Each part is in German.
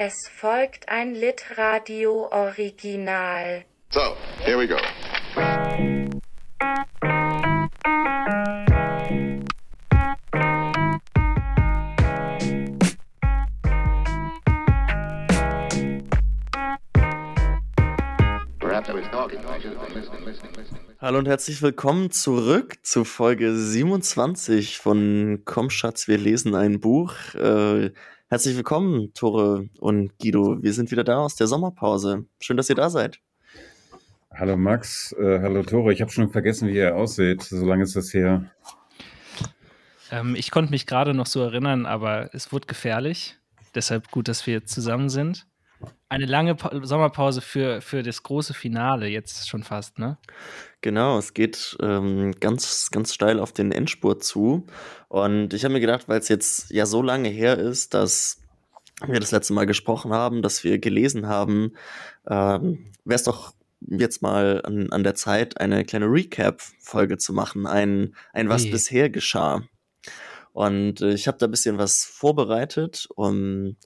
Es folgt ein Litradio-Original. So, here we go. Hallo und herzlich willkommen zurück zu Folge 27 von Komm Schatz, wir lesen ein Buch. Äh, herzlich willkommen, Tore und Guido. Wir sind wieder da aus der Sommerpause. Schön, dass ihr da seid. Hallo Max, äh, hallo Tore. Ich habe schon vergessen, wie ihr aussieht. So lange ist das her. Ähm, ich konnte mich gerade noch so erinnern, aber es wurde gefährlich. Deshalb gut, dass wir jetzt zusammen sind. Eine lange pa Sommerpause für, für das große Finale, jetzt schon fast, ne? Genau, es geht ähm, ganz, ganz steil auf den Endspurt zu. Und ich habe mir gedacht, weil es jetzt ja so lange her ist, dass wir das letzte Mal gesprochen haben, dass wir gelesen haben, ähm, wäre es doch jetzt mal an, an der Zeit, eine kleine Recap-Folge zu machen, ein, ein was Ui. bisher geschah. Und äh, ich habe da ein bisschen was vorbereitet, um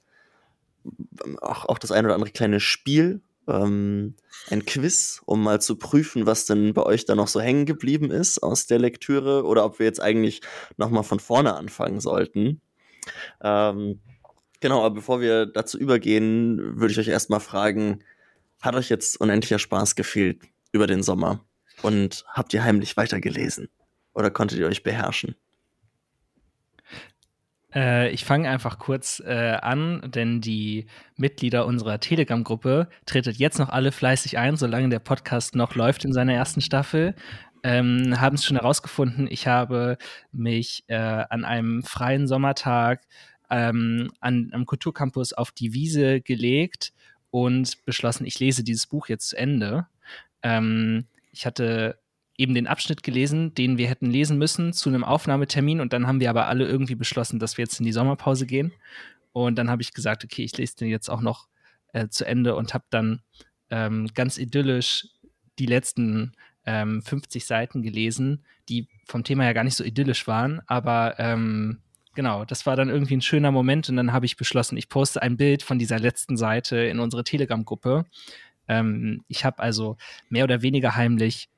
auch, auch das ein oder andere kleine Spiel, ähm, ein Quiz, um mal zu prüfen, was denn bei euch da noch so hängen geblieben ist aus der Lektüre oder ob wir jetzt eigentlich nochmal von vorne anfangen sollten. Ähm, genau, aber bevor wir dazu übergehen, würde ich euch erstmal fragen, hat euch jetzt unendlicher Spaß gefehlt über den Sommer? Und habt ihr heimlich weitergelesen? Oder konntet ihr euch beherrschen? Äh, ich fange einfach kurz äh, an, denn die Mitglieder unserer Telegram-Gruppe tretet jetzt noch alle fleißig ein, solange der Podcast noch läuft in seiner ersten Staffel. Ähm, haben es schon herausgefunden, ich habe mich äh, an einem freien Sommertag ähm, an, am Kulturcampus auf die Wiese gelegt und beschlossen, ich lese dieses Buch jetzt zu Ende. Ähm, ich hatte eben den Abschnitt gelesen, den wir hätten lesen müssen zu einem Aufnahmetermin und dann haben wir aber alle irgendwie beschlossen, dass wir jetzt in die Sommerpause gehen. Und dann habe ich gesagt, okay, ich lese den jetzt auch noch äh, zu Ende und habe dann ähm, ganz idyllisch die letzten ähm, 50 Seiten gelesen, die vom Thema ja gar nicht so idyllisch waren, aber ähm, genau, das war dann irgendwie ein schöner Moment und dann habe ich beschlossen, ich poste ein Bild von dieser letzten Seite in unsere Telegram-Gruppe. Ähm, ich habe also mehr oder weniger heimlich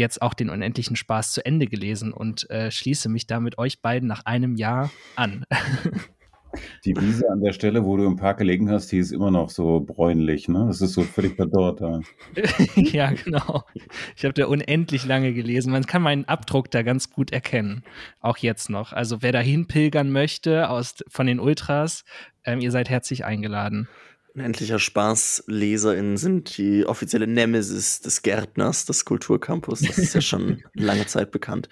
jetzt auch den unendlichen Spaß zu Ende gelesen und äh, schließe mich damit euch beiden nach einem Jahr an. Die Wiese an der Stelle, wo du im Park gelegen hast, die ist immer noch so bräunlich, ne? Das ist so völlig verdorrt da. ja, genau. Ich habe da unendlich lange gelesen. Man kann meinen Abdruck da ganz gut erkennen. Auch jetzt noch. Also wer dahin pilgern möchte aus, von den Ultras, ähm, ihr seid herzlich eingeladen. Unendlicher SpaßleserInnen sind die offizielle Nemesis des Gärtners des Kulturcampus. Das ist ja schon lange Zeit bekannt.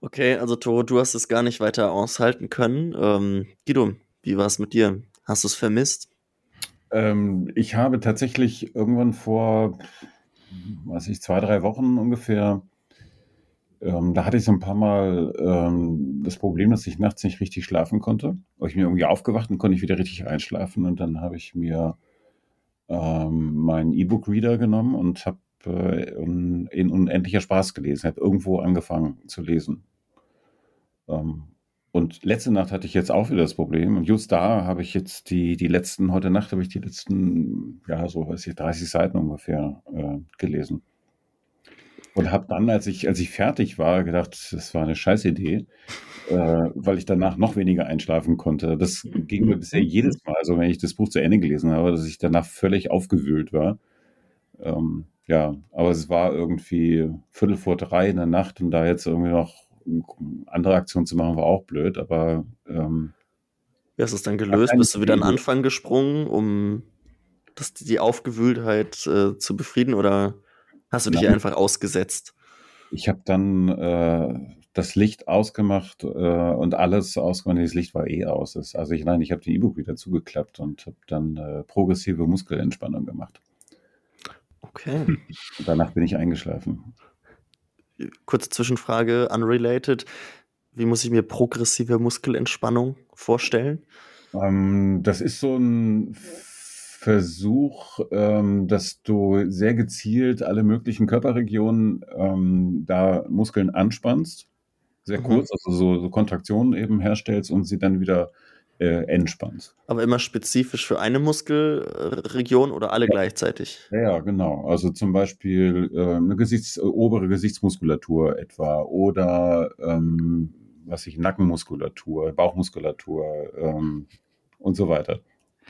Okay, also Toro, du hast es gar nicht weiter aushalten können. Ähm, Guido, wie war es mit dir? Hast du es vermisst? Ähm, ich habe tatsächlich irgendwann vor, weiß ich, zwei, drei Wochen ungefähr, ähm, da hatte ich so ein paar Mal ähm, das Problem, dass ich nachts nicht richtig schlafen konnte. Aber ich bin irgendwie aufgewacht und konnte nicht wieder richtig einschlafen. Und dann habe ich mir ähm, meinen E-Book-Reader genommen und habe äh, in, in unendlicher Spaß gelesen, habe irgendwo angefangen zu lesen. Ähm, und letzte Nacht hatte ich jetzt auch wieder das Problem. Und just da habe ich jetzt die, die letzten, heute Nacht habe ich die letzten, ja, so weiß ich, 30 Seiten ungefähr äh, gelesen. Und habe dann, als ich, als ich fertig war, gedacht, das war eine Scheißidee, äh, weil ich danach noch weniger einschlafen konnte. Das ging mir bisher jedes Mal so, wenn ich das Buch zu Ende gelesen habe, dass ich danach völlig aufgewühlt war. Ähm, ja, aber es war irgendwie Viertel vor drei in der Nacht und da jetzt irgendwie noch andere Aktionen zu machen, war auch blöd, aber ähm, Wie hast du es dann gelöst? Bist du wieder an den Idee. Anfang gesprungen, um das, die Aufgewühltheit äh, zu befrieden oder hast du dich Nein. einfach ausgesetzt? ich habe dann äh, das Licht ausgemacht äh, und alles ausgemacht. Das Licht war eh aus. Also ich, nein, ich habe den E-Book wieder zugeklappt und habe dann äh, progressive Muskelentspannung gemacht. Okay. Und danach bin ich eingeschlafen. Kurze Zwischenfrage, unrelated. Wie muss ich mir progressive Muskelentspannung vorstellen? Ähm, das ist so ein Versuch, ähm, dass du sehr gezielt alle möglichen Körperregionen ähm, da Muskeln anspannst, sehr Mhm. kurz, also so, so Kontraktionen eben herstellst und sie dann wieder äh, entspannt. Aber immer spezifisch für eine Muskelregion oder alle gleichzeitig? Ja, ja, genau. Also zum Beispiel äh, eine Gesichts obere Gesichtsmuskulatur etwa oder ähm, was ich Nackenmuskulatur, Bauchmuskulatur ähm, und so weiter.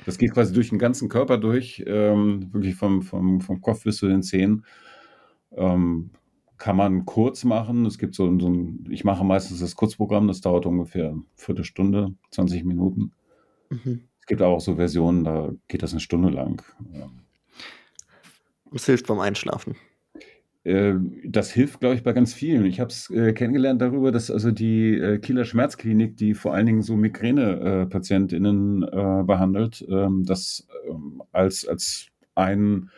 Das geht quasi durch den ganzen Körper durch, ähm, wirklich vom, vom, vom Kopf bis zu den Zehen. Ähm, kann man kurz machen. Es gibt so, so ein, ich mache meistens das Kurzprogramm, das dauert ungefähr eine Viertelstunde, 20 Minuten. Mhm. Es gibt auch so Versionen, da geht das eine Stunde lang. Es hilft beim Einschlafen. Äh, das hilft, glaube ich, bei ganz vielen. Ich habe es äh, kennengelernt darüber, dass also die äh, Kieler Schmerzklinik, die vor allen Dingen so Migräne-PatientInnen äh, behandelt, ähm, das ähm, als, als ein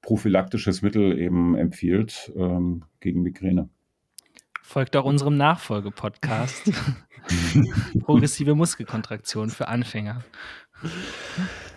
prophylaktisches Mittel eben empfiehlt ähm, gegen Migräne. Folgt auch unserem Nachfolgepodcast. Progressive Muskelkontraktion für Anfänger.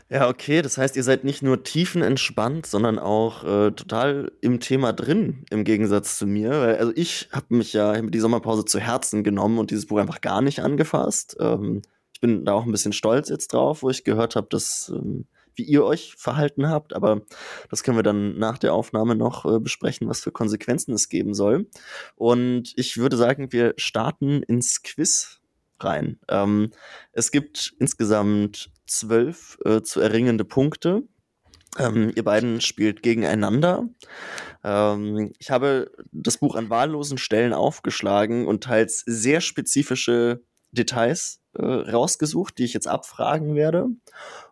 Ja, okay. Das heißt, ihr seid nicht nur tiefenentspannt, sondern auch äh, total im Thema drin, im Gegensatz zu mir. Also ich habe mich ja die Sommerpause zu Herzen genommen und dieses Buch einfach gar nicht angefasst. Ähm, ich bin da auch ein bisschen stolz jetzt drauf, wo ich gehört habe, dass ähm, wie ihr euch verhalten habt, aber das können wir dann nach der Aufnahme noch äh, besprechen, was für Konsequenzen es geben soll. Und ich würde sagen, wir starten ins Quiz rein. Ähm, es gibt insgesamt zwölf äh, zu erringende Punkte. Ähm, ihr beiden spielt gegeneinander. Ähm, ich habe das Buch an wahllosen Stellen aufgeschlagen und teils sehr spezifische Details äh, rausgesucht, die ich jetzt abfragen werde.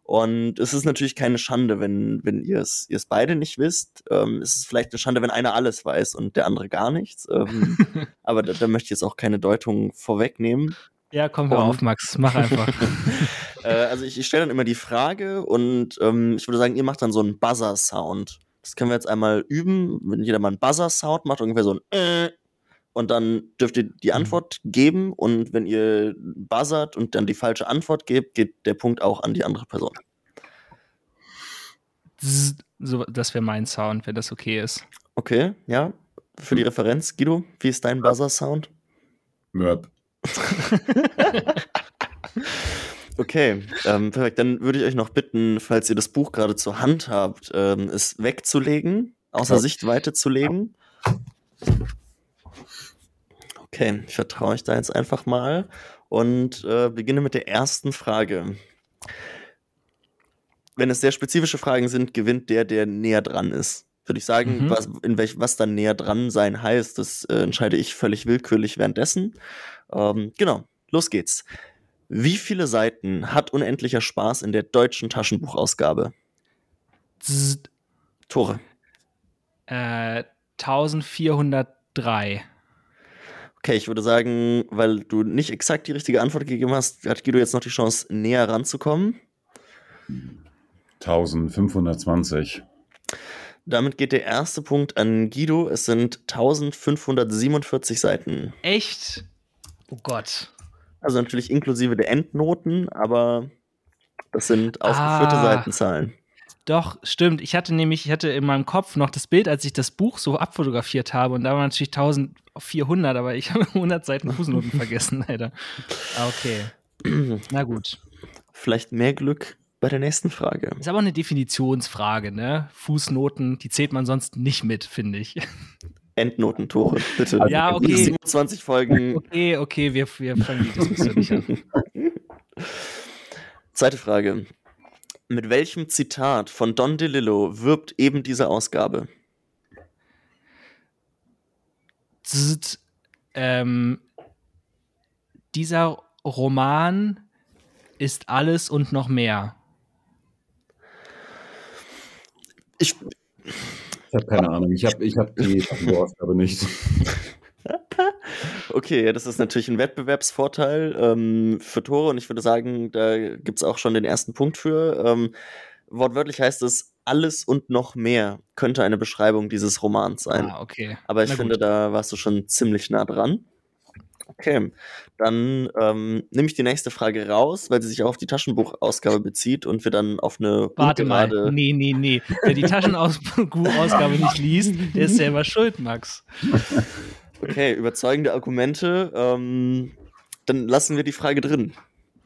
Und es ist natürlich keine Schande, wenn, wenn ihr es ihr es beide nicht wisst. Ähm, es ist vielleicht eine Schande, wenn einer alles weiß und der andere gar nichts. Ähm, aber da, da, möchte ich jetzt auch keine Deutung vorwegnehmen. Ja, komm hör auf, Max, mach einfach. äh, also ich, ich stelle dann immer die Frage und ähm, ich würde sagen, ihr macht dann so einen Buzzer-Sound. Das können wir jetzt einmal üben, wenn jeder mal einen Buzzer-Sound macht, ungefähr so ein äh, und dann dürft ihr die mhm. Antwort geben und wenn ihr buzzert und dann die falsche Antwort gebt, geht der Punkt auch an die andere Person. So, das wäre mein Sound, wenn das okay ist. Okay, ja. Für die Referenz, Guido, wie ist dein Buzzer-Sound? Möb. okay, ähm, perfekt. Dann würde ich euch noch bitten, falls ihr das Buch gerade zur Hand habt, ähm, es wegzulegen, außer ja. Sichtweite zu legen. Okay, ich vertraue euch da jetzt einfach mal und äh, beginne mit der ersten Frage. Wenn es sehr spezifische Fragen sind, gewinnt der, der näher dran ist. Würde ich sagen, mhm. was, in welch, was dann näher dran sein heißt, das äh, entscheide ich völlig willkürlich währenddessen. Ähm, genau, los geht's. Wie viele Seiten hat Unendlicher Spaß in der deutschen Taschenbuchausgabe? Zzz. Tore. Äh, 1403. Okay, ich würde sagen, weil du nicht exakt die richtige Antwort gegeben hast, hat Guido jetzt noch die Chance, näher ranzukommen. 1520. Damit geht der erste Punkt an Guido. Es sind 1547 Seiten. Echt? Oh Gott. Also natürlich inklusive der Endnoten, aber das sind aufgeführte ah. Seitenzahlen. Doch, stimmt. Ich hatte nämlich, ich hatte in meinem Kopf noch das Bild, als ich das Buch so abfotografiert habe und da waren natürlich 1400, aber ich habe 100 Seiten Fußnoten vergessen, leider. Ah, okay. Na gut. Vielleicht mehr Glück bei der nächsten Frage. Ist aber eine Definitionsfrage, ne? Fußnoten, die zählt man sonst nicht mit, finde ich. Endnotentore, bitte. Ja, okay. 27 Folgen. Okay, okay, wir, wir fangen die Diskussion nicht an. Zweite Frage. Mit welchem Zitat von Don DeLillo wirbt eben diese Ausgabe? Zzz, ähm, dieser Roman ist alles und noch mehr. Ich habe keine Ahnung. Ich habe ich hab die Ausgabe nicht. Okay, das ist natürlich ein Wettbewerbsvorteil ähm, für Tore und ich würde sagen, da gibt es auch schon den ersten Punkt für. Ähm, wortwörtlich heißt es, alles und noch mehr könnte eine Beschreibung dieses Romans sein. Ah, okay. Aber ich finde, da warst du schon ziemlich nah dran. Okay, dann ähm, nehme ich die nächste Frage raus, weil sie sich auch auf die Taschenbuchausgabe bezieht und wir dann auf eine Warte mal, nee, nee, nee. Wer die Taschenausgabe nicht liest, der ist selber schuld, Max. Okay, überzeugende Argumente. Ähm, dann lassen wir die Frage drin.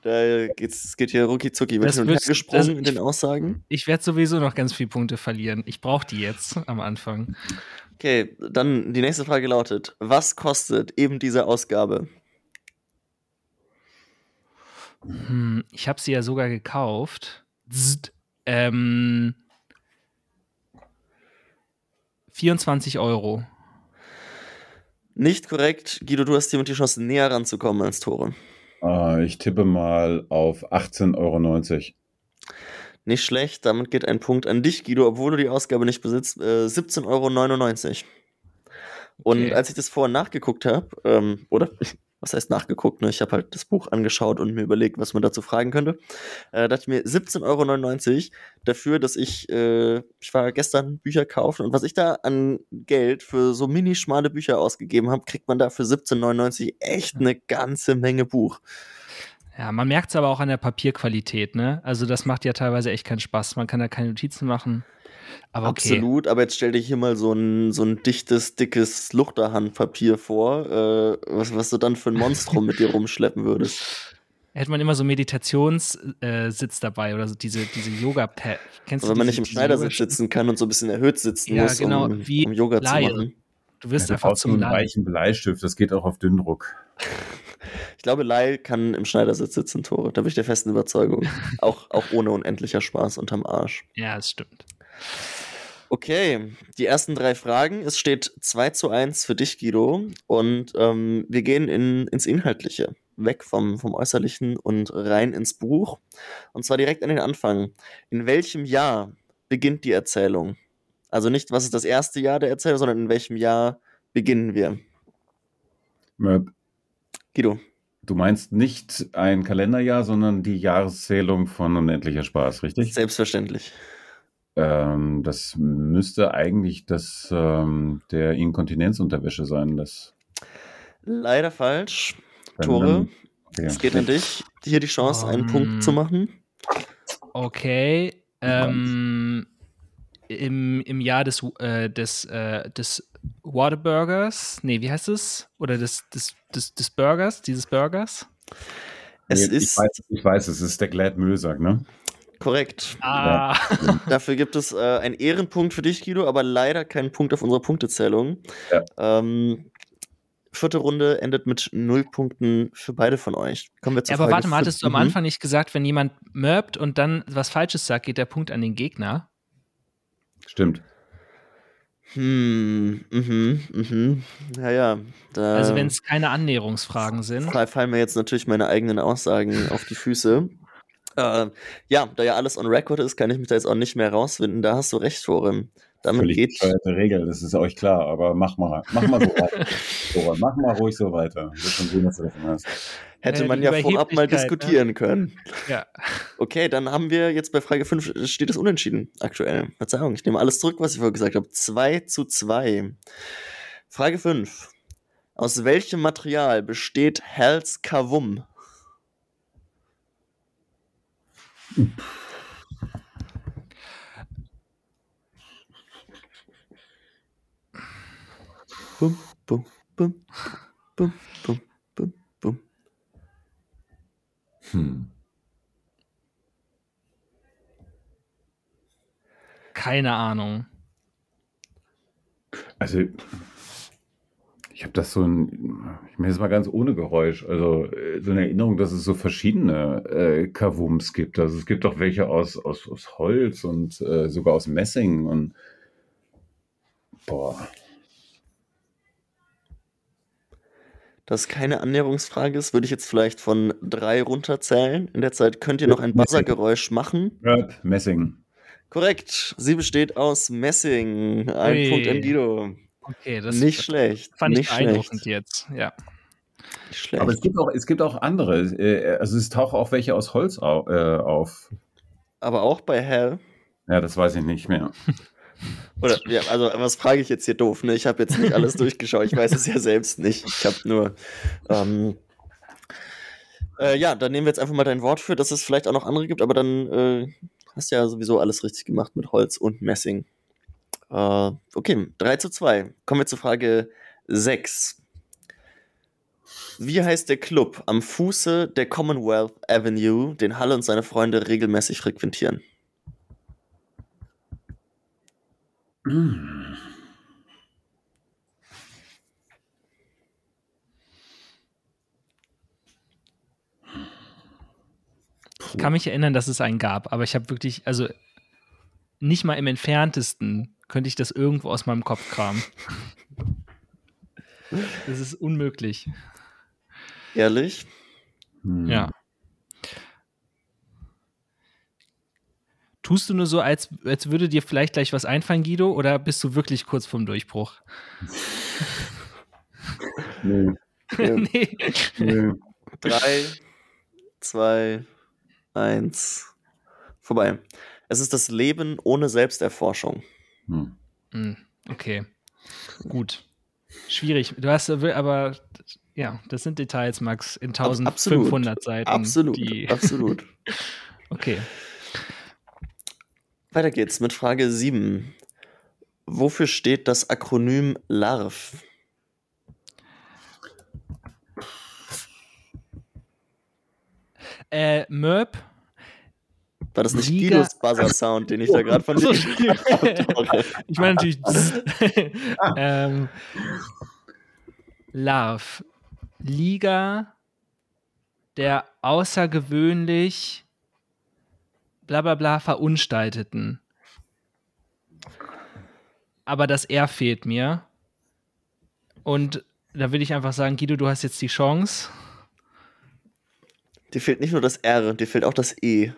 Da geht's, es geht hier rucki zucki. Wird her wird's- gesprungen das- in den Aussagen. Ich werde sowieso noch ganz viele Punkte verlieren. Ich brauche die jetzt am Anfang. Okay, dann die nächste Frage lautet: Was kostet eben diese Ausgabe? Hm, ich habe sie ja sogar gekauft. Zzt. Ähm, 24 Euro. Nicht korrekt. Guido, du hast hier die Chance, näher ranzukommen als Tore. Äh, ich tippe mal auf 18,90 Euro. Nicht schlecht, damit geht ein Punkt an dich, Guido, obwohl du die Ausgabe nicht besitzt. Äh, 17,99 Euro. Und Okay. als ich das vorher nachgeguckt habe, ähm, oder was heißt nachgeguckt, ne? ich habe halt das Buch angeschaut und mir überlegt, was man dazu fragen könnte, äh, dachte ich mir 17,99 Euro dafür, dass ich, äh, ich war gestern Bücher kaufen und was ich da an Geld für so mini schmale Bücher ausgegeben habe, kriegt man da für 17,99 echt eine ganze Menge Buch. Ja, man merkt es aber auch an der Papierqualität, ne? Also das macht ja teilweise echt keinen Spaß. Man kann da keine Notizen machen. Aber okay. Absolut, aber jetzt stell dir hier mal so ein, so ein dichtes, dickes Luchterhandpapier vor, äh, was, was du dann für ein Monstrum mit dir rumschleppen würdest. Hätte man immer so Meditationssitz äh, Sitz dabei oder so diese, diese Yoga-Pad. Kennst Also wenn du man diese- nicht im Schneidersitz sitzen kann und so ein bisschen erhöht sitzen Ja, muss, genau, um, wie um Yoga Laie. zu machen. Du wirst Ja, einfach zum einen weichen Bleistift, das geht auch auf Dünndruck. Ich glaube, Lyle kann im Schneidersitz sitzen, Tore. Da bin ich der festen Überzeugung. auch, auch ohne unendlicher Spaß unterm Arsch. Ja, das stimmt. Okay, die ersten drei Fragen. Es steht 2 zu 1 für dich, Guido. Und ähm, wir gehen in, ins Inhaltliche. Weg vom, vom Äußerlichen und rein ins Buch. Und zwar direkt an den Anfang. In welchem Jahr beginnt die Erzählung? Also nicht, was ist das erste Jahr der Erzählung, sondern in welchem Jahr beginnen wir? Möb, Guido. Du meinst nicht ein Kalenderjahr, sondern die Jahreszählung von Unendlicher Spaß, richtig? Selbstverständlich. Ähm, das müsste eigentlich das ähm, der Inkontinenzunterwäsche sein. Das, Leider falsch. Tore, okay. es geht an dich. Hier die Chance, einen Um, Punkt zu machen. Okay. Ähm, im, Im Jahr des, äh, des, äh, des Whataburgers, nee, wie heißt es? Oder des, des, des, des Burgers, dieses Burgers? Es Nee, ich, ist weiß, ich weiß, es ist der Glad Müllsack, ne? Korrekt. Ah, Dafür gibt es äh, einen Ehrenpunkt für dich, Guido, aber leider keinen Punkt auf unserer Punktezählung. Ja. Ähm, vierte Runde endet mit null Punkten für beide von euch. Kommen wir zu ja, aber Frage warte mal, fünf. hattest du am Mhm. Anfang nicht gesagt, wenn jemand mörbt und dann was Falsches sagt, geht der Punkt an den Gegner? Stimmt. Hm, mhm, mhm. Ja, ja. Da Also wenn es keine Annäherungsfragen sind. fall- fallen mir jetzt natürlich meine eigenen Aussagen auf die Füße. Äh, ja, da ja alles on record ist, kann ich mich da jetzt auch nicht mehr rausfinden. Da hast du recht, Forum. Damit Völlig geht, bescheuerte Regel, das ist euch klar, aber mach mal, mach mal so weiter. Dora, mach mal ruhig so weiter. Wird schon sehen, dass du davon hast. hätte Äh, man ja vorab mal ne? diskutieren können. Ja. Okay, dann haben wir jetzt bei Frage 5 steht es unentschieden aktuell. Verzeihung, ich nehme alles zurück, was ich vorher gesagt habe. 2 zu 2. Frage 5. Aus welchem Material besteht Hell's Kavum? Bum, bum, bum, bum, bum, bum, bum. Hm. Keine Ahnung. Also, ich habe das so ein, ich meine jetzt mal ganz ohne Geräusch, also äh, so eine Erinnerung, dass es so verschiedene äh, Kavums gibt. Also es gibt auch welche aus, aus, aus Holz und äh, sogar aus Messing und boah. Das keine Annäherungsfrage ist, würde ich jetzt vielleicht von drei runterzählen. In der Zeit könnt ihr noch ein Buzzergeräusch machen. Röp, Messing. Korrekt. Sie besteht aus Messing. Ein Ui. Punkt an Guido. Okay, das nicht schlecht. fand ich nicht beeindruckend schlecht. jetzt. Ja. Schlecht. Aber es gibt auch, es gibt auch andere. Äh, also es tauchen auch welche aus Holz au, äh, auf. Aber auch bei Hell. Ja, das weiß ich nicht mehr. Oder, ja, also, was frage ich jetzt hier doof? Ne? Ich habe jetzt nicht alles durchgeschaut. Ich weiß es ja selbst nicht. Ich habe nur. Ähm, äh, ja, dann nehmen wir jetzt einfach mal dein Wort für, dass es vielleicht auch noch andere gibt, aber dann äh, hast du ja sowieso alles richtig gemacht mit Holz und Messing. Äh, okay, 3 zu 2. Kommen wir zur Frage 6. Wie heißt der Club am Fuße der Commonwealth Avenue, den Halle und seine Freunde regelmäßig frequentieren? Ich kann mich erinnern, dass es einen gab, aber ich habe wirklich, also nicht mal im entferntesten könnte ich das irgendwo aus meinem Kopf kramen. Das ist unmöglich. Ehrlich? Hm. Ja. Tust du nur so, als, als würde dir vielleicht gleich was einfallen, Guido, oder bist du wirklich kurz vorm Durchbruch? Nee, nee. nee. Drei, zwei, eins. Vorbei. Es ist das Leben ohne Selbsterforschung. Hm. Hm, Okay. Gut. Schwierig. Du hast aber, ja, das sind Details, Max, in Ab- 1500 Seiten. Absolut, absolut. okay. Weiter geht's mit Frage 7. Wofür steht das Akronym LARV? Äh, Merp. War das nicht Liga- Guidos Buzzer-Sound, den ich da gerade von dir Achso, habe? ich meine natürlich. ähm, Larv. Liga der außergewöhnlich bla bla bla Verunstalteten. Aber das R fehlt mir. Und da will ich einfach sagen, Guido, du hast jetzt die Chance. Dir fehlt nicht nur das R, dir fehlt auch das E.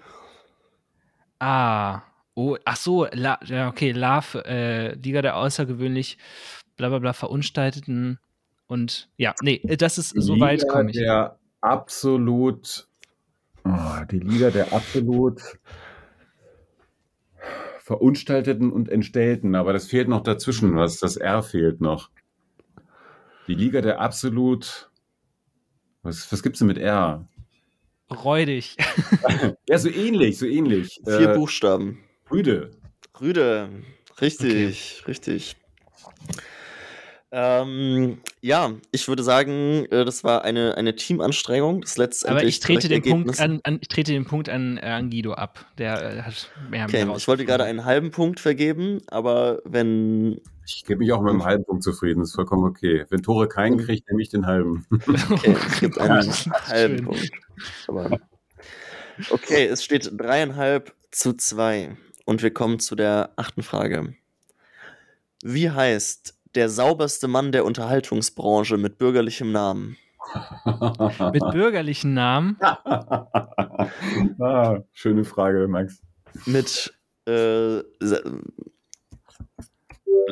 Ah, oh, ach so, La, ja, okay, LAV, äh, Liga der außergewöhnlich, bla bla bla, Verunstalteten und ja, nee, das ist, so weit Liga komme ich. Der absolut, oh, die Liga der absolut verunstalteten und entstellten, aber das fehlt noch dazwischen, was das R fehlt noch. Die Liga der absolut, was, was gibt's denn mit R? Räudig. Ja, so ähnlich, so ähnlich. Vier Äh, Buchstaben. Rüde. Rüde. Richtig, richtig. Ähm, ja, ich würde sagen, äh, das war eine, eine Teamanstrengung. Das letztendlich Aber ich trete den Punkt an, an, ich trete den Punkt an, äh, an Guido ab. Der äh, hat mehr, Okay, mehr ich wollte gerade einen halben Punkt vergeben, aber wenn. Ich gebe mich auch mit einem halben Punkt zufrieden, ist vollkommen okay. Wenn Tore keinen kriegt, nehme ich den halben. Okay, es gibt einen Schön. halben Punkt. Aber okay, es steht dreieinhalb zu zwei. Und wir kommen zu der achten Frage. Wie heißt der sauberste Mann der Unterhaltungsbranche mit bürgerlichem Namen? Mit bürgerlichen Namen. ah, schöne Frage, Max. Mit. Äh,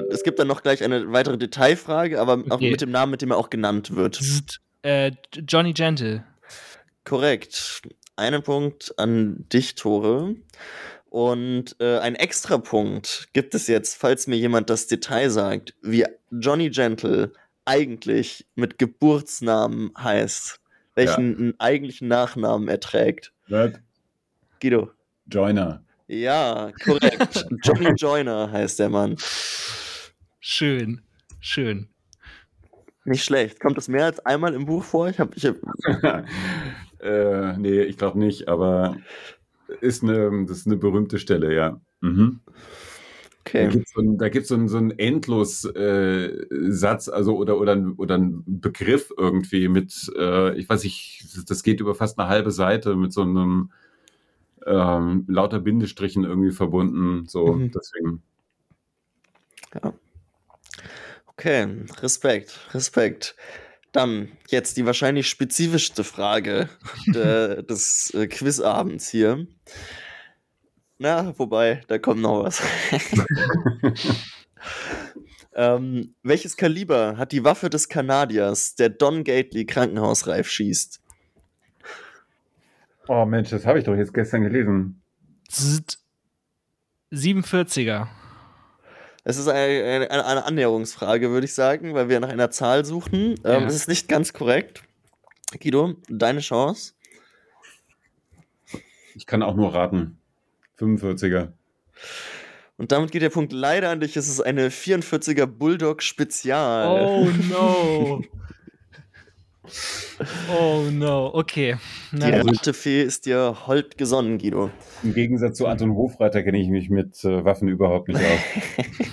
es gibt dann noch gleich eine weitere Detailfrage, aber auch Okay. mit dem Namen, mit dem er auch genannt wird. Zzt, Äh, Johnny Gentle. Korrekt. Einen Punkt an dich, Tore. Und äh, ein Extrapunkt gibt es jetzt, falls mir jemand das Detail sagt, wie Johnny Gentle eigentlich mit Geburtsnamen heißt. Welchen eigentlichen Nachnamen er trägt. Red Guido. Joiner. Ja, korrekt. Johnny Joyner heißt der Mann. Schön. Schön. Nicht schlecht. Kommt das mehr als einmal im Buch vor? Ich hab, ich hab, äh, nee, ich glaube nicht, aber ist eine, das ist eine berühmte Stelle, ja. Mhm. Da okay. gibt es so einen, da gibt's so einen, so einen Endlos-Satz, äh, Satz, also oder, oder, oder einen Begriff irgendwie mit, äh, ich weiß nicht, das geht über fast eine halbe Seite mit so einem ähm, lauter Bindestrichen irgendwie verbunden. So, Mhm. deswegen. Okay, Respekt, Respekt. Dann jetzt die wahrscheinlich spezifischste Frage de, des äh, Quizabends hier. Na, wobei, da kommt noch was. ähm, welches Kaliber hat die Waffe des Kanadiers, der Don Gately krankenhausreif schießt? Oh Mensch, das habe ich doch jetzt gestern gelesen. Zzt. 47er. Es ist eine, eine, eine Annäherungsfrage, würde ich sagen, weil wir nach einer Zahl suchen. Ähm, Ja. Es ist nicht ganz korrekt. Guido, deine Chance. Ich kann auch nur raten. 45er. Und damit geht der Punkt leider an dich. Es ist eine 44er Bulldog Spezial. Oh no. Oh no, okay. Die Na gut. Rattefee ist dir hold gesonnen, Guido. Im Gegensatz zu Anton Hofreiter kenne ich mich mit äh, Waffen überhaupt nicht aus.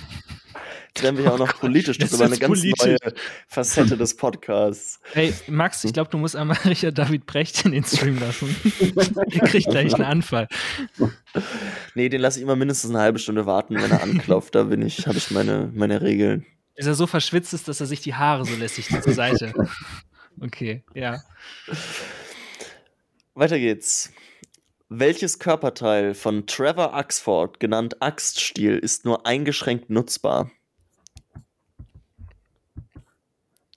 Jetzt werden wir ja auch noch politisch. Das Das ist aber eine ist ganz politisch. neue Facette des Podcasts. Hey, Max, ich glaube, du musst einmal Richard David Brecht in den Stream lassen. Ihr kriegt gleich einen Anfall. Nee, den lasse ich immer mindestens eine halbe Stunde warten, wenn er anklopft. Da bin ich, habe ich meine, meine Regeln. Bis er so verschwitzt ist, dass er sich die Haare so lässig zur Seite. Okay, ja. Weiter geht's. Welches Körperteil von Trevor Axford, genannt Axtstiel, ist nur eingeschränkt nutzbar?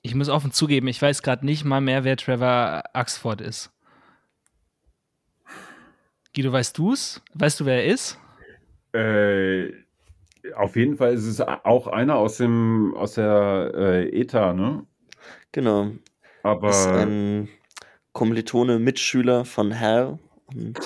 Ich muss offen zugeben, ich weiß gerade nicht mal mehr, wer Trevor Axford ist. Guido, weißt du's? Weißt du, wer er ist? Äh, auf jeden Fall ist es auch einer aus dem aus der äh, ETA, ne? Genau. Aber Ist ein Kommilitone, Mitschüler von Hal und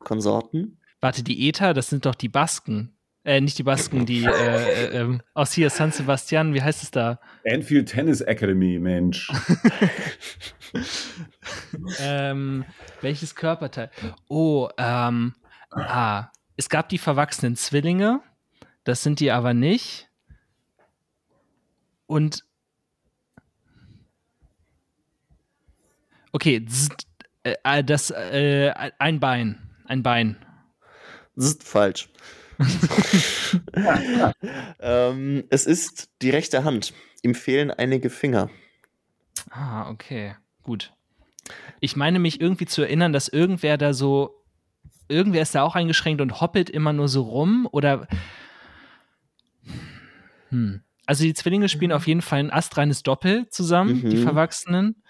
Konsorten. Warte, die ETA, das sind doch die Basken. Äh, nicht die Basken, die äh, äh, ähm, aus hier San Sebastian, wie heißt es da? Anfield Tennis Academy, Mensch. Ähm, welches Körperteil? Oh, ähm, ah, es gab die verwachsenen Zwillinge, das sind die aber nicht. Und okay, zzzt, äh, äh, das äh, ein Bein, ein Bein. Das ist falsch. ähm, es ist die rechte Hand. Ihm fehlen einige Finger. Ah, okay, gut. Ich meine mich irgendwie zu erinnern, dass irgendwer da so, irgendwer ist da auch eingeschränkt und hoppelt immer nur so rum oder. Hm. Also die Zwillinge spielen auf jeden Fall ein astreines Doppel zusammen, die Mhm. Verwachsenen.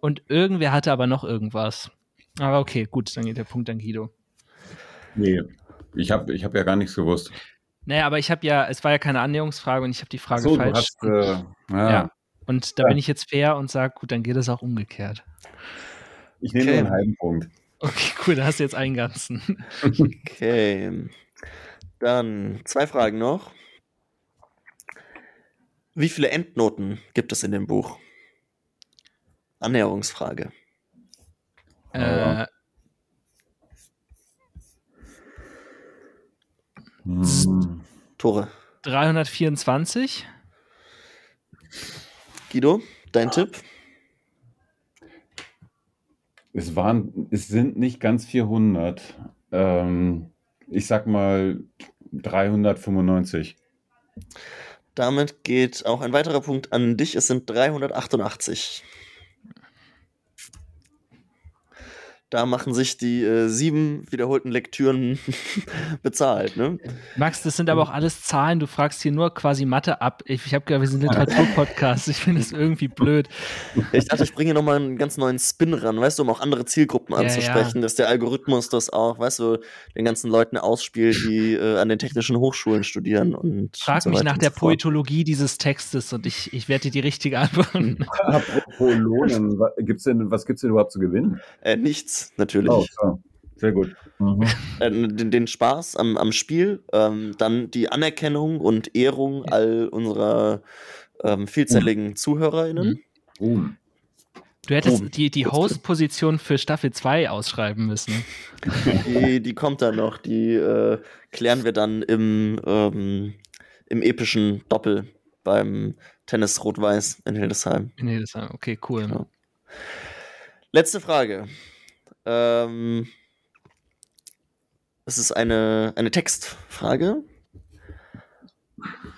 Und irgendwer hatte aber noch irgendwas. Aber okay, gut, dann geht der Punkt an Guido. Nee, ich habe ich hab ja gar nichts gewusst. Naja, aber ich habe ja, es war ja keine Annäherungsfrage und ich habe die Frage so, du falsch. hast, äh, ja, Ja. Und da Ja. bin ich jetzt fair und sage, gut, dann geht es auch umgekehrt. Ich nehme Okay. nur einen halben Punkt. Okay, cool, da hast du jetzt einen ganzen. Okay. Dann zwei Fragen noch. Wie viele Endnoten gibt es in dem Buch? Annäherungsfrage. Äh, Hm. Tore. 324. Guido, dein Tipp? Es waren, es sind nicht ganz 400. Ähm, ich sag mal 395. Damit geht auch ein weiterer Punkt an dich. Es sind 388. Da machen sich die äh, sieben wiederholten Lektüren bezahlt, ne? Max, das sind aber auch alles Zahlen. Du fragst hier nur quasi Mathe ab. Ich, ich habe gehört, wir sind Literaturpodcast. Ich finde es irgendwie blöd. Ich dachte, ich bringe nochmal einen ganz neuen Spin ran, weißt du, um auch andere Zielgruppen Ja, anzusprechen, dass der Algorithmus das auch, weißt du, den ganzen Leuten ausspielt, die äh, an den technischen Hochschulen studieren und Frag so mich nach und der so fort. Poetologie dieses Textes und ich, ich werde dir die richtige antworten. Apropos Lohnen, denn, was gibt es denn überhaupt zu gewinnen? Äh, nichts, natürlich. Oh, so. sehr gut. Mhm. Äh, den, den Spaß am, am Spiel, ähm, dann die Anerkennung und Ehrung all unserer ähm, vielzähligen ZuhörerInnen. Ruhm. Du hättest Ruhm. die, die Host-Position für Staffel 2 ausschreiben müssen. Die, die kommt dann noch, die äh, klären wir dann im, ähm, im epischen Doppel beim Tennis Rot-Weiß in Hildesheim. Das war okay, cool. Ja. Letzte Frage. Ähm, es ist eine, eine Textfrage.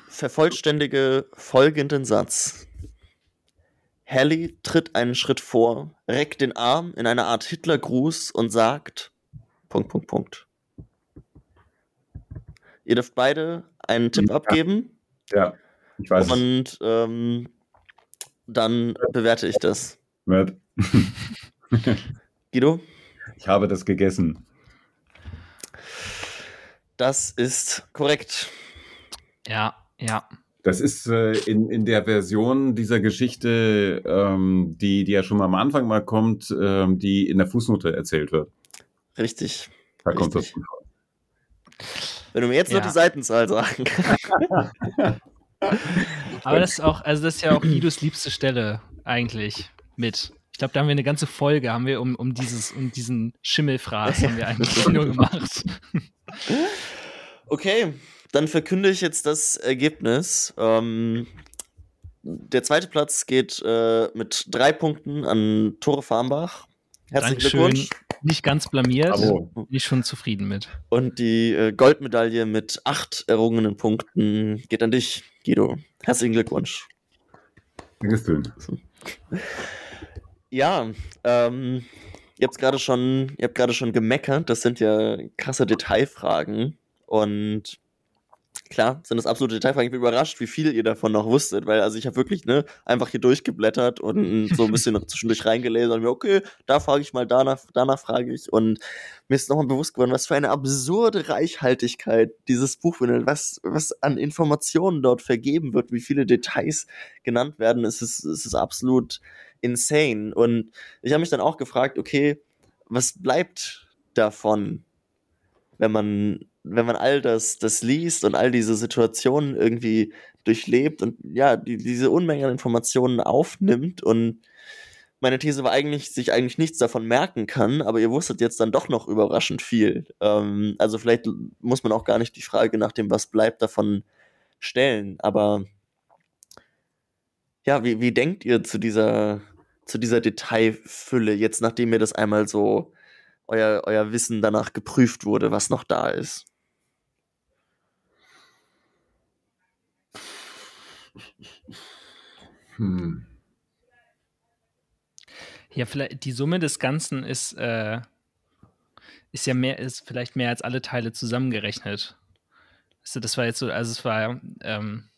Vervollständige folgenden Satz. Hallie tritt einen Schritt vor, reckt den Arm in einer Art Hitlergruß und sagt: Punkt, Punkt, Punkt. Ihr dürft beide einen Tipp Ja. abgeben Ja, ich weiß und ähm, dann bewerte ich das. Matt. Guido? Ich habe das gegessen. Das ist korrekt. Ja, ja. Das ist äh, in, in der Version dieser Geschichte, ähm, die, die ja schon mal am Anfang mal kommt, ähm, die in der Fußnote erzählt wird. Richtig. Da kommt das. Richtig. Wenn du mir jetzt noch Ja. die Seitenzahl sagen kannst. Aber das ist auch, also das ist ja auch Guidos liebste Stelle, eigentlich. mit. Ich glaube, da haben wir eine ganze Folge, haben wir um, um, dieses, um diesen Schimmelfraß haben wir eigentlich nur gemacht. Okay, dann verkünde ich jetzt das Ergebnis. Ähm, der zweite Platz geht äh, mit drei Punkten an Tore Farmbach. Herzlichen Dankeschön. Glückwunsch. Nicht ganz blamiert. Bravo. Bin ich schon zufrieden mit. Und die äh, Goldmedaille mit acht errungenen Punkten geht an dich, Guido. Herzlichen Glückwunsch. Dankeschön. Ja, ähm, ihr habt gerade schon, ihr habt gerade schon gemeckert. Das sind ja krasse Detailfragen. Und klar, sind das absolute Detailfragen. Ich bin überrascht, wie viel ihr davon noch wusstet, weil also ich habe wirklich ne einfach hier durchgeblättert und so ein bisschen zwischendurch reingelesen und mir okay, da frage ich mal, danach, danach frage ich und mir ist nochmal bewusst geworden, was für eine absurde Reichhaltigkeit dieses Buch findet, was was an Informationen dort vergeben wird, wie viele Details genannt werden, es ist es ist absolut insane und ich habe mich dann auch gefragt, okay, was bleibt davon, wenn man wenn man all das, das liest und all diese Situationen irgendwie durchlebt und ja, die, diese Unmenge an Informationen aufnimmt und meine These war eigentlich, sich eigentlich nichts davon merken kann, aber ihr wusstet jetzt dann doch noch überraschend viel. Ähm, also vielleicht muss man auch gar nicht die Frage nach dem, was bleibt davon stellen, aber ja, wie, wie denkt ihr zu dieser, zu dieser Detailfülle, jetzt nachdem ihr das einmal so euer, euer Wissen danach geprüft wurde, was noch da ist? Hm. Ja, vielleicht die Summe des Ganzen ist, äh, ist ja mehr, ist vielleicht mehr als alle Teile zusammengerechnet. Weißt du, das war jetzt so, also es war, ähm,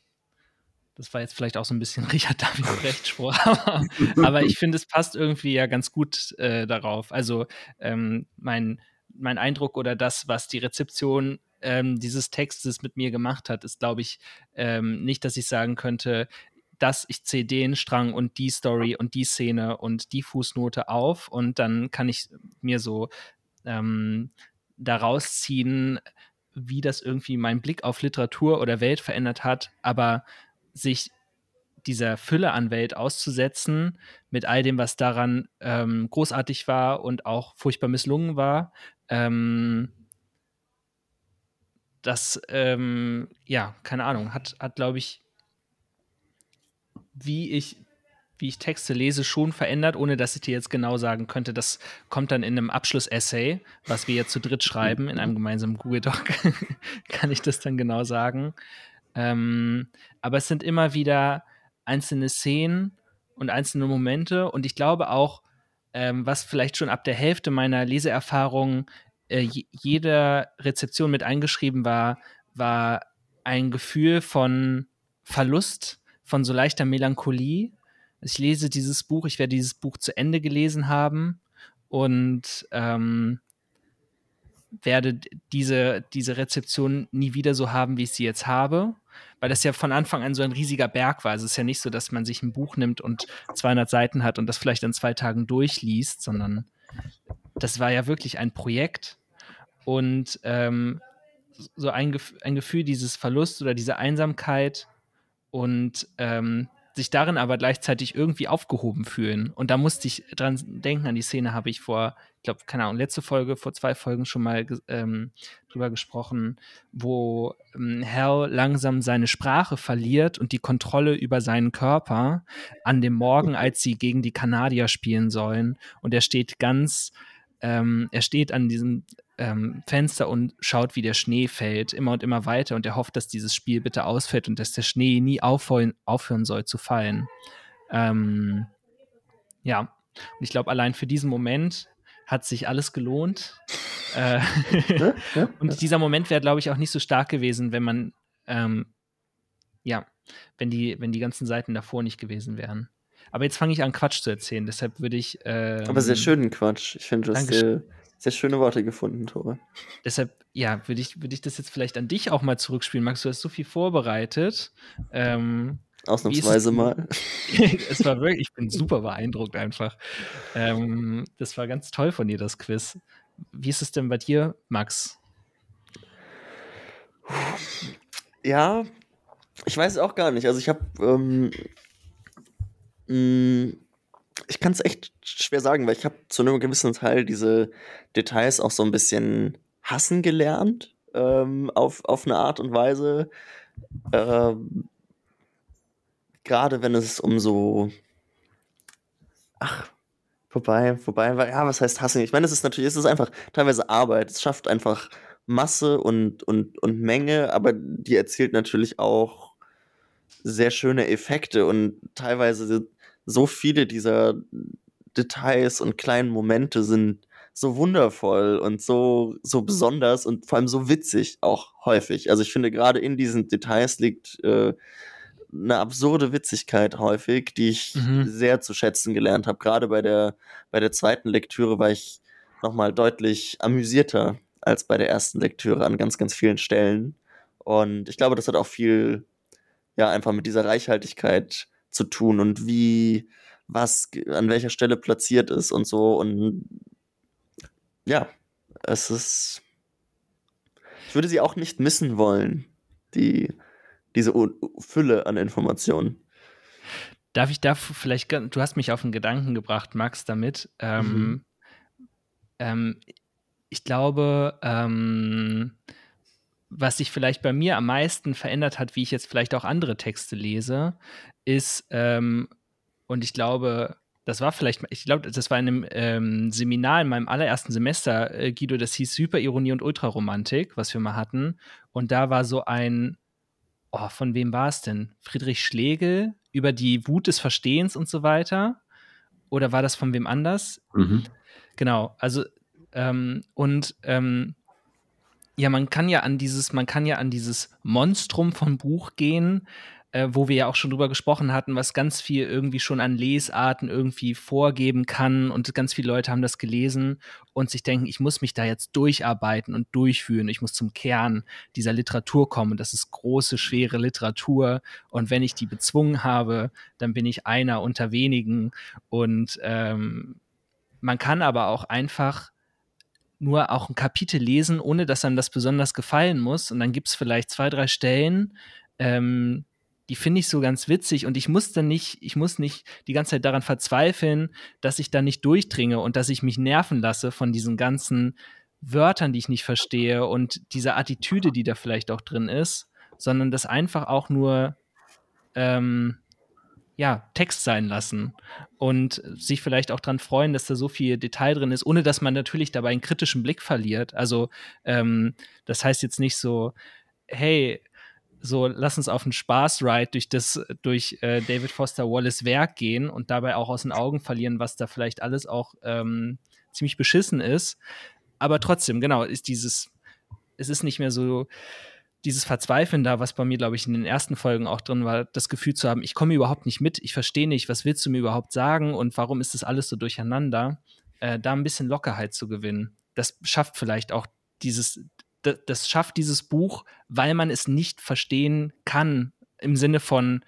das war jetzt vielleicht auch so ein bisschen Richard David Rechtspruch, aber, aber ich finde, es passt irgendwie ja ganz gut äh, darauf. Also ähm, mein, mein Eindruck oder das, was die Rezeption ähm, dieses Textes mit mir gemacht hat, ist, glaube ich, ähm, nicht, dass ich sagen könnte, dass ich zähle den Strang und die Story und die Szene und die Fußnote auf und dann kann ich mir so ähm, daraus ziehen, wie das irgendwie meinen Blick auf Literatur oder Welt verändert hat, aber sich dieser Fülle an Welt auszusetzen, mit all dem, was daran ähm, großartig war und auch furchtbar misslungen war, ähm, das, ähm, ja, keine Ahnung, hat, hat glaube ich, wie ich, wie ich Texte lese, schon verändert, ohne dass ich dir jetzt genau sagen könnte, das kommt dann in einem Abschlussessay, was wir jetzt zu dritt schreiben, in einem gemeinsamen Google Doc, kann ich das dann genau sagen. Ähm, aber es sind immer wieder einzelne Szenen und einzelne Momente und ich glaube auch, ähm, was vielleicht schon ab der Hälfte meiner Leseerfahrung äh, jede Rezeption mit eingeschrieben war, war ein Gefühl von Verlust, von so leichter Melancholie. Ich lese dieses Buch, ich werde dieses Buch zu Ende gelesen haben und ähm, werde diese, diese Rezeption nie wieder so haben, wie ich sie jetzt habe, weil das ja von Anfang an so ein riesiger Berg war. Also es ist ja nicht so, dass man sich ein Buch nimmt und 200 Seiten hat und das vielleicht in zwei Tagen durchliest, sondern das war ja wirklich ein Projekt und ähm, so ein, ein Gefühl dieses Verlust oder dieser Einsamkeit und ähm, sich darin aber gleichzeitig irgendwie aufgehoben fühlen. Und da musste ich dran denken, an die Szene habe ich vor, ich glaube, keine Ahnung, letzte Folge, vor zwei Folgen schon mal ähm, drüber gesprochen, wo ähm, Hal langsam seine Sprache verliert und die Kontrolle über seinen Körper an dem Morgen, als sie gegen die Kanadier spielen sollen. Und er steht ganz, ähm, er steht an diesem ähm, Fenster und schaut, wie der Schnee fällt, immer und immer weiter und er hofft, dass dieses Spiel bitte ausfällt und dass der Schnee nie aufhören, aufhören soll zu fallen. Ähm, ja, und ich glaube, allein für diesen Moment hat sich alles gelohnt. äh, und dieser Moment wäre, glaube ich, auch nicht so stark gewesen, wenn man, ähm, ja, wenn die, wenn die ganzen Seiten davor nicht gewesen wären. Aber jetzt fange ich an, Quatsch zu erzählen, deshalb würde ich. Ähm, Aber sehr schönen Quatsch. Ich finde, du hast sehr, sehr schöne Worte gefunden, Tore. Deshalb, ja, würde ich, würd ich das jetzt vielleicht an dich auch mal zurückspielen. Max, du hast so viel vorbereitet. Ähm, Ausnahmsweise mal. es war wirklich, ich bin super beeindruckt einfach. Ähm, das war ganz toll von dir, das Quiz. Wie ist es denn bei dir, Max? Ja, ich weiß auch gar nicht. Also ich habe ähm, ich kann es echt schwer sagen, weil ich habe zu einem gewissen Teil diese Details auch so ein bisschen hassen gelernt, ähm, auf, auf eine Art und Weise. Ähm, Gerade wenn es um so. Ach, vorbei, vorbei, weil, ja, was heißt hassen? Ich meine, es ist natürlich, es ist einfach teilweise Arbeit. Es schafft einfach Masse und, und, und Menge, aber die erzielt natürlich auch sehr schöne Effekte und teilweise so viele dieser Details und kleinen Momente sind so wundervoll und so, so besonders und vor allem so witzig auch häufig. Also ich finde, gerade in diesen Details liegt äh, eine absurde Witzigkeit häufig, die ich mhm. sehr zu schätzen gelernt habe. Gerade bei der, bei der zweiten Lektüre war ich nochmal deutlich amüsierter als bei der ersten Lektüre an ganz, ganz vielen Stellen. Und ich glaube, das hat auch viel, ja, einfach mit dieser Reichhaltigkeit zu tun und wie, was an welcher Stelle platziert ist und so. Und ja, es ist. Ich würde sie auch nicht missen wollen, die, diese Fülle an Informationen. Darf ich da vielleicht, du hast mich auf einen Gedanken gebracht, Max, damit. Ähm, mhm. ähm, ich glaube, ähm, was sich vielleicht bei mir am meisten verändert hat, wie ich jetzt vielleicht auch andere Texte lese, ist, ähm, und ich glaube, das war vielleicht, ich glaube, das war in einem ähm, Seminar in meinem allerersten Semester, äh, Guido, das hieß Hyperironie und Ultraromantik, was wir mal hatten. Und da war so ein, oh, von wem war es denn? Friedrich Schlegel über die Wut des Verstehens und so weiter. Oder war das von wem anders? Mhm. Genau, also ähm, und ähm, ja, man kann ja an dieses, man kann ja an dieses Monstrum vom Buch gehen, äh, wo wir ja auch schon drüber gesprochen hatten, was ganz viel irgendwie schon an Lesarten irgendwie vorgeben kann und ganz viele Leute haben das gelesen und sich denken, ich muss mich da jetzt durcharbeiten und durchführen, ich muss zum Kern dieser Literatur kommen. Das ist große, schwere Literatur und wenn ich die bezwungen habe, dann bin ich einer unter wenigen und ähm, man kann aber auch einfach nur auch ein Kapitel lesen, ohne dass einem das besonders gefallen muss. Und dann gibt es vielleicht zwei, drei Stellen, ähm, die finde ich so ganz witzig und ich muss dann nicht, ich muss nicht die ganze Zeit daran verzweifeln, dass ich da nicht durchdringe und dass ich mich nerven lasse von diesen ganzen Wörtern, die ich nicht verstehe und dieser Attitüde, die da vielleicht auch drin ist, sondern das einfach auch nur ähm, ja, Text sein lassen und sich vielleicht auch dran freuen, dass da so viel Detail drin ist, ohne dass man natürlich dabei einen kritischen Blick verliert. Also ähm, das heißt jetzt nicht so, hey, so lass uns auf einen Spaßride durch das durch äh, David Foster Wallace Werk gehen und dabei auch aus den Augen verlieren, was da vielleicht alles auch ähm, ziemlich beschissen ist. Aber trotzdem, genau, ist dieses, es ist nicht mehr so dieses Verzweifeln da, was bei mir, glaube ich, in den ersten Folgen auch drin war, das Gefühl zu haben, ich komme überhaupt nicht mit, ich verstehe nicht, was willst du mir überhaupt sagen und warum ist das alles so durcheinander, äh, da ein bisschen Lockerheit zu gewinnen. Das schafft vielleicht auch dieses, das schafft dieses Buch, weil man es nicht verstehen kann, im Sinne von,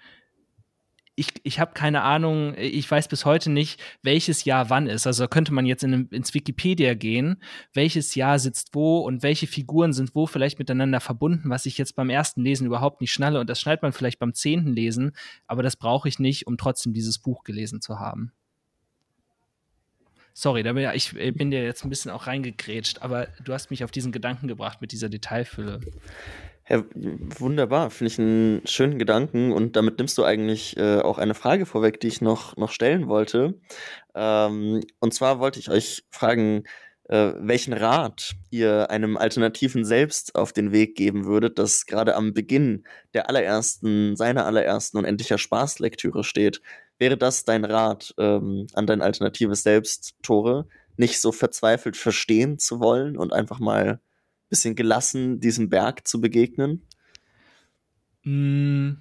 ich, ich habe keine Ahnung, ich weiß bis heute nicht, welches Jahr wann ist. Also könnte man jetzt in, ins Wikipedia gehen, welches Jahr sitzt wo und welche Figuren sind wo vielleicht miteinander verbunden, was ich jetzt beim ersten Lesen überhaupt nicht schnalle. Und das schnallt man vielleicht beim zehnten Lesen, aber das brauche ich nicht, um trotzdem dieses Buch gelesen zu haben. Sorry, da bin ich bin dir jetzt ein bisschen auch reingegrätscht, aber du hast mich auf diesen Gedanken gebracht mit dieser Detailfülle. Ja, wunderbar, finde ich einen schönen Gedanken und damit nimmst du eigentlich äh, auch eine Frage vorweg, die ich noch, noch stellen wollte. Ähm, und zwar wollte ich euch fragen, äh, welchen Rat ihr einem alternativen Selbst auf den Weg geben würdet, das gerade am Beginn der allerersten, seiner allerersten und endlicher Spaßlektüre steht. Wäre das dein Rat ähm, an dein alternatives Selbst, Tore, nicht so verzweifelt verstehen zu wollen und einfach mal bisschen gelassen diesem Berg zu begegnen? Mm.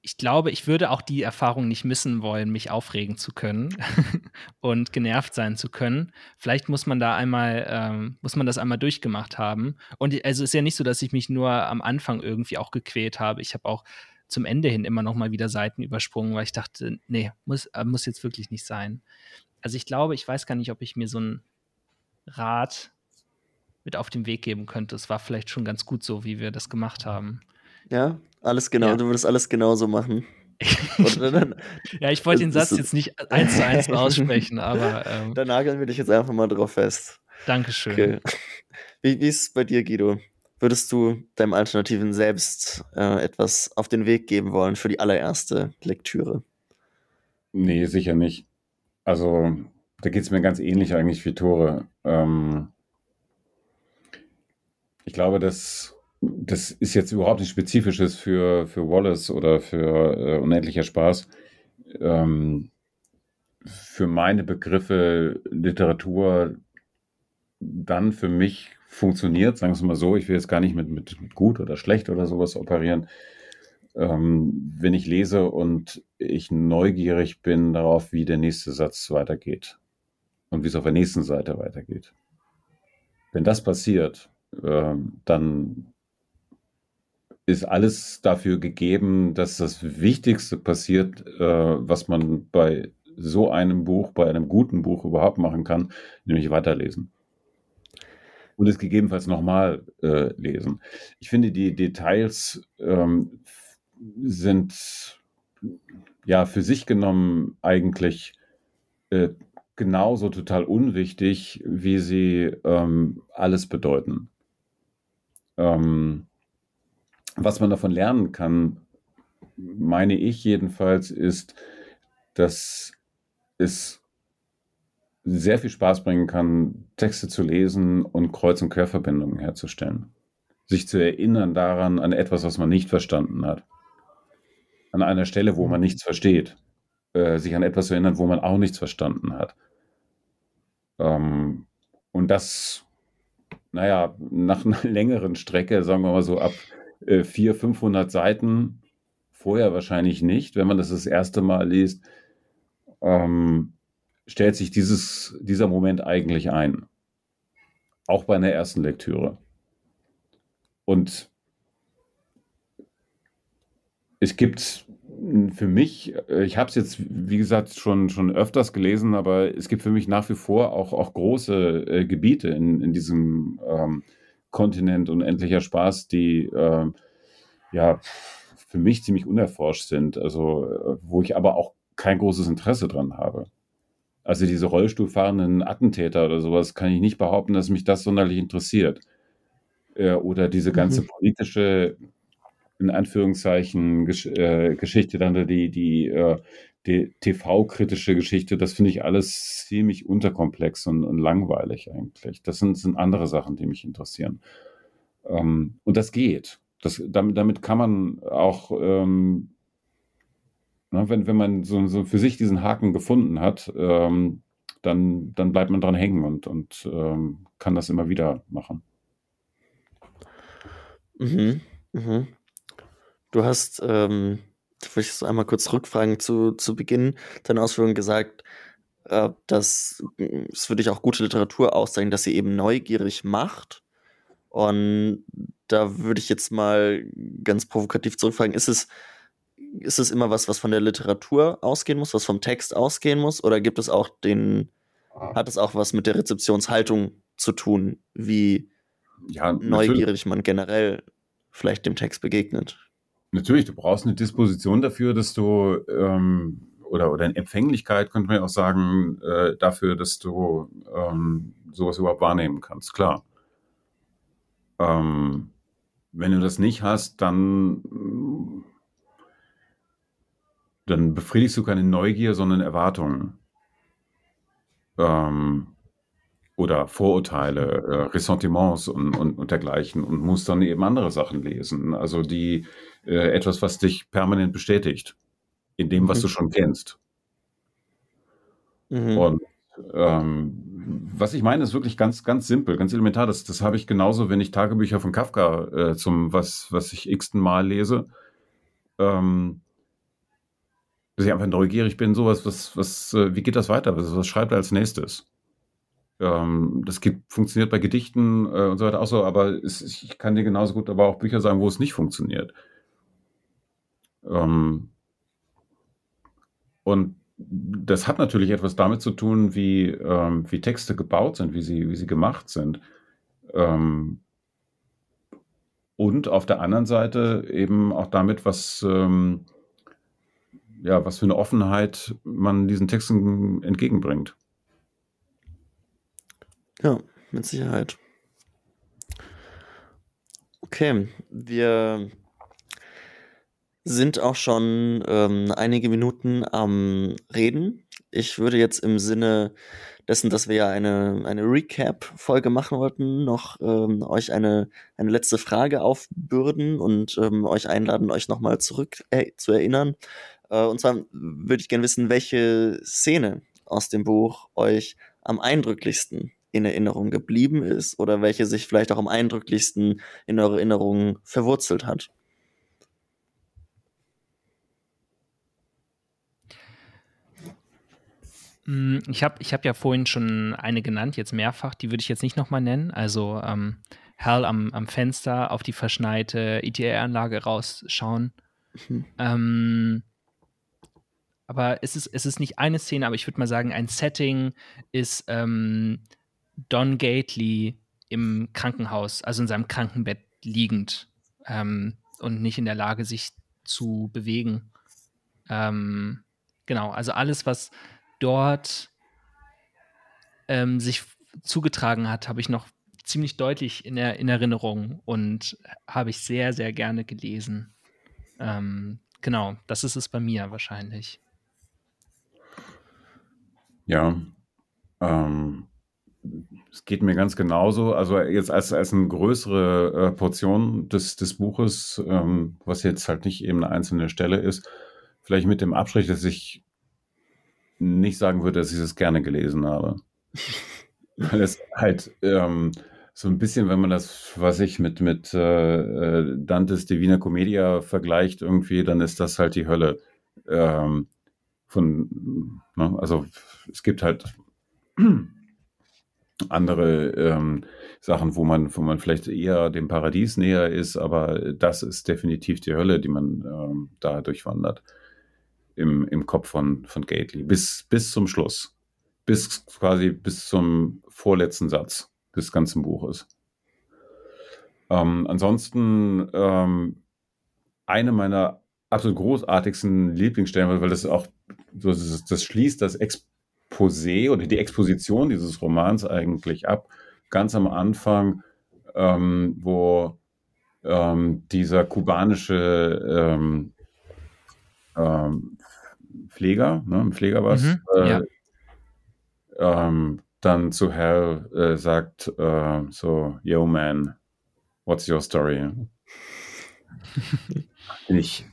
Ich glaube, ich würde auch die Erfahrung nicht missen wollen, mich aufregen zu können und genervt sein zu können. Vielleicht muss man da einmal, ähm, muss man das einmal durchgemacht haben. Und also ist ja nicht so, dass ich mich nur am Anfang irgendwie auch gequält habe. Ich habe auch zum Ende hin immer noch mal wieder Seiten übersprungen, weil ich dachte, nee, muss, äh, muss jetzt wirklich nicht sein. Also ich glaube, ich weiß gar nicht, ob ich mir so einen Rat mit auf den Weg geben könnte. Es war vielleicht schon ganz gut so, wie wir das gemacht haben. Ja, alles genau. Ja. Du würdest alles genauso machen. Ja, ich wollte den Satz jetzt nicht eins zu eins aussprechen, aber ähm, da nageln wir dich jetzt einfach mal drauf fest. Dankeschön. Okay. Wie, wie ist es bei dir, Guido? Würdest du deinem alternativen Selbst äh, etwas auf den Weg geben wollen für die allererste Lektüre? Nee, sicher nicht. Also, da geht es mir ganz ähnlich eigentlich wie Tore. Ähm, ich glaube, das, das ist jetzt überhaupt nicht Spezifisches für, für Wallace oder für äh, Unendlicher Spaß. Ähm, für meine Begriffe Literatur dann für mich funktioniert, sagen wir es mal so, ich will jetzt gar nicht mit, mit, mit gut oder schlecht oder sowas operieren. Ähm, wenn ich lese und ich neugierig bin darauf, wie der nächste Satz weitergeht und wie es auf der nächsten Seite weitergeht. Wenn das passiert, ähm, dann ist alles dafür gegeben, dass das Wichtigste passiert, äh, was man bei so einem Buch, bei einem guten Buch überhaupt machen kann, nämlich weiterlesen. Und es gegebenenfalls nochmal äh, lesen. Ich finde, die Details ähm, sind ja für sich genommen eigentlich äh, genauso total unwichtig, wie sie ähm, alles bedeuten. Ähm, was man davon lernen kann, meine ich jedenfalls, ist, dass es sehr viel Spaß bringen kann, Texte zu lesen und Kreuz- und Querverbindungen herzustellen. Sich zu erinnern daran, an etwas, was man nicht verstanden hat. An einer Stelle, wo man nichts versteht. Äh, sich an etwas zu erinnern, wo man auch nichts verstanden hat. Ähm, und das, naja, nach einer längeren Strecke, sagen wir mal so ab äh, 400, 500 Seiten, vorher wahrscheinlich nicht, wenn man das das erste Mal liest, ähm, stellt sich dieses, dieser Moment eigentlich ein. Auch bei einer ersten Lektüre. Und es gibt für mich, äh, ich habe es jetzt, wie gesagt, schon, schon öfters gelesen, aber es gibt für mich nach wie vor auch, auch große äh, Gebiete in, in diesem ähm, Kontinent unendlicher Spaß, die ähm, ja für mich ziemlich unerforscht sind, also äh, wo ich aber auch kein großes Interesse dran habe. Also diese rollstuhlfahrenden Attentäter oder sowas kann ich nicht behaupten, dass mich das sonderlich interessiert. Äh, oder diese ganze Mhm. politische, in Anführungszeichen, Gesch äh, Geschichte, dann die, die, äh, die TV-kritische Geschichte, das finde ich alles ziemlich unterkomplex und, und langweilig eigentlich. Das sind, sind andere Sachen, die mich interessieren. Ähm, und das geht. Das, damit, damit kann man auch, ähm, na, wenn, wenn man so, so für sich diesen Haken gefunden hat, ähm, dann, dann bleibt man dran hängen und, und ähm, kann das immer wieder machen. Mhm. Mhm. Du hast, ähm, da würde ich so einmal kurz rückfragen zu, zu Beginn deiner Ausführungen gesagt, äh, dass mm, es für dich auch gute Literatur auszeichnet, dass sie eben neugierig macht. Und da würde ich jetzt mal ganz provokativ zurückfragen, ist es, ist es immer was, was von der Literatur ausgehen muss, was vom Text ausgehen muss? Oder gibt es auch den, hat es auch was mit der Rezeptionshaltung zu tun, wie Ja, neugierig man generell vielleicht dem Text begegnet? Natürlich, du brauchst eine Disposition dafür, dass du, ähm, oder, oder eine Empfänglichkeit, könnte man ja auch sagen, äh, dafür, dass du ähm, sowas überhaupt wahrnehmen kannst, klar. Ähm, wenn du das nicht hast, dann, dann befriedigst du keine Neugier, sondern Erwartungen. Ähm, oder Vorurteile, äh, Ressentiments und, und, und dergleichen und musst dann eben andere Sachen lesen. Also die äh, etwas, was dich permanent bestätigt in dem, was Mhm. du schon kennst. Mhm. Und ähm, was ich meine, ist wirklich ganz, ganz simpel, ganz elementar. Das, das habe ich genauso, wenn ich Tagebücher von Kafka äh, zum was, was ich x-ten Mal lese. Ähm, dass ich einfach neugierig bin, sowas, was, was, äh, wie geht das weiter? Was, was schreibt er als nächstes? Ähm, das gibt, funktioniert bei Gedichten äh, und so weiter auch so, aber es, ich kann dir genauso gut aber auch Bücher sagen, wo es nicht funktioniert. Ähm, und das hat natürlich etwas damit zu tun, wie, ähm, wie Texte gebaut sind, wie sie, wie sie gemacht sind. Ähm, und auf der anderen Seite eben auch damit, was, ähm, ja, was für eine Offenheit man diesen Texten entgegenbringt. Ja, mit Sicherheit. Okay, wir sind auch schon ähm, einige Minuten am Reden. Ich würde jetzt im Sinne dessen, dass wir ja eine, eine Recap-Folge machen wollten, noch ähm, euch eine, eine letzte Frage aufbürden und ähm, euch einladen, euch nochmal zurück äh, zu erinnern. Äh, und zwar würde ich gerne wissen, welche Szene aus dem Buch euch am eindrücklichsten in Erinnerung geblieben ist oder welche sich vielleicht auch am eindrücklichsten in eure Erinnerung verwurzelt hat. Ich habe ich hab ja vorhin schon eine genannt, jetzt mehrfach, die würde ich jetzt nicht nochmal nennen. Also ähm, Hal am, am Fenster auf die verschneite ETR-Anlage rausschauen. Mhm. Ähm, aber es ist, es ist nicht eine Szene, aber ich würde mal sagen, ein Setting ist ähm, Don Gately im Krankenhaus, also in seinem Krankenbett liegend ähm, und nicht in der Lage, sich zu bewegen. Ähm, genau, also alles, was dort ähm, sich zugetragen hat, habe ich noch ziemlich deutlich in, der, in Erinnerung und habe ich sehr, sehr gerne gelesen. Ähm, genau, das ist es bei mir wahrscheinlich. Ja, ähm, es geht mir ganz genauso. Also jetzt als, als eine größere äh, Portion des, des Buches, ähm, was jetzt halt nicht eben eine einzelne Stelle ist, vielleicht mit dem Abstrich, dass ich nicht sagen würde, dass ich es gerne gelesen habe. Weil es halt ähm, so ein bisschen, wenn man das, was ich mit, mit äh, äh, Dantes Divina Commedia vergleicht, irgendwie, dann ist das halt die Hölle. Ähm, von, ne? also es gibt halt andere ähm, Sachen, wo man, wo man vielleicht eher dem Paradies näher ist, aber das ist definitiv die Hölle, die man ähm, da durchwandert im, im Kopf von, von Gately. Bis, bis zum Schluss. Bis quasi bis zum vorletzten Satz des ganzen Buches. Ähm, ansonsten ähm, eine meiner absolut großartigsten Lieblingsstellen, weil das auch das, das schließt das Exposé oder die Exposition dieses Romans eigentlich ab. Ganz am Anfang, ähm, wo ähm, dieser kubanische ähm, ähm, Pfleger, ne, ein Pfleger was, mhm, äh, ja. ähm, dann zu Hal äh, sagt äh, so, yo man, what's your story? Finde ich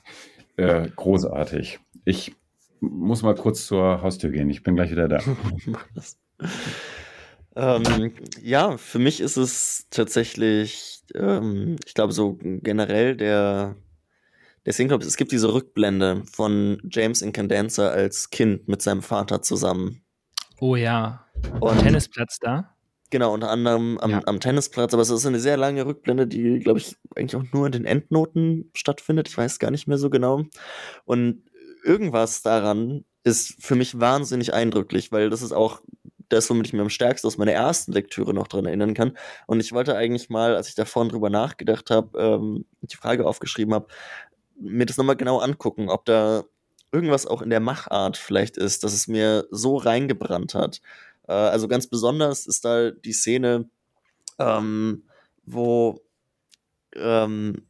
äh, großartig. Ich muss mal kurz zur Haustür gehen. Ich bin gleich wieder da. ähm, ja, für mich ist es tatsächlich, ähm, ich glaube, so generell der Deswegen glaube ich, es gibt diese Rückblende von James Incandenza als Kind mit seinem Vater zusammen. Oh ja. Und Tennisplatz da? Genau, unter anderem am, ja. am, Tennisplatz, aber es ist eine sehr lange Rückblende, die, glaube ich, eigentlich auch nur in den Endnoten stattfindet. Ich weiß gar nicht mehr so genau. Und irgendwas daran ist für mich wahnsinnig eindrücklich, weil das ist auch das, womit ich mir am stärksten aus meiner ersten Lektüre noch dran erinnern kann. Und ich wollte eigentlich mal, als ich da vorhin drüber nachgedacht habe, ähm, die Frage aufgeschrieben habe, mir das nochmal genau angucken, ob da irgendwas auch in der Machart vielleicht ist, dass es mir so reingebrannt hat. Äh, also ganz besonders ist da die Szene, ähm, wo ähm,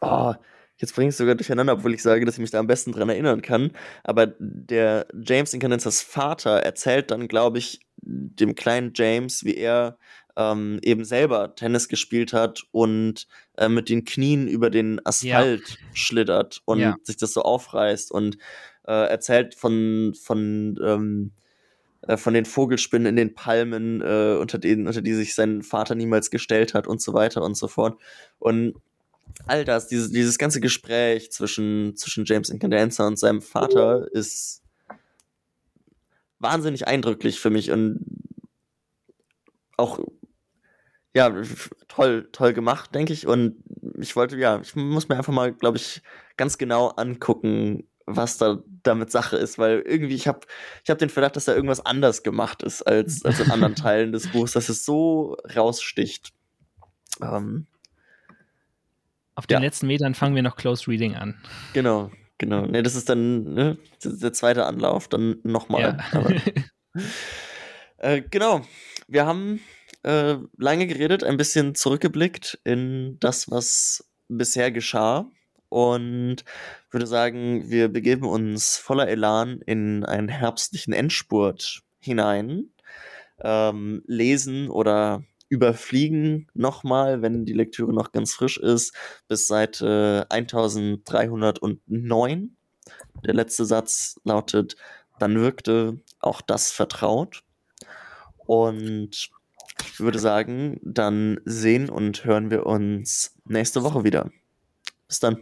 oh, jetzt bringe ich es sogar durcheinander, obwohl ich sage, dass ich mich da am besten dran erinnern kann. Aber der James Incandenzas Vater erzählt dann, glaube ich, dem kleinen James, wie er ähm, eben selber Tennis gespielt hat und äh, mit den Knien über den Asphalt ja. schlittert und ja. sich das so aufreißt und äh, erzählt von, von, ähm, äh, von den Vogelspinnen in den Palmen, äh, unter, denen, unter die sich sein Vater niemals gestellt hat und so weiter und so fort. Und all das, dieses, dieses ganze Gespräch zwischen, zwischen James Incandenza und seinem Vater ist wahnsinnig eindrücklich für mich und auch ja, toll, toll gemacht, denke ich. Und ich wollte, ja, ich muss mir einfach mal, glaube ich, ganz genau angucken, was da damit Sache ist, weil irgendwie ich habe ich hab den Verdacht, dass da irgendwas anders gemacht ist als, als in anderen Teilen des Buchs, dass es so raussticht. Ähm, Auf den Ja. letzten Metern fangen wir noch Close Reading an. Genau, genau. Ne, das ist dann ne, der zweite Anlauf, dann nochmal. Aber- Äh, genau. Wir haben äh, lange geredet, ein bisschen zurückgeblickt in das, was bisher geschah. Und würde sagen, wir begeben uns voller Elan in einen herbstlichen Endspurt hinein. Ähm, lesen oder überfliegen nochmal, wenn die Lektüre noch ganz frisch ist, bis Seite 1309. Der letzte Satz lautet, dann wirkte auch das vertraut. Und ich würde sagen, dann sehen und hören wir uns nächste Woche wieder. Bis dann.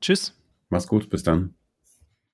Tschüss. Mach's gut, bis dann.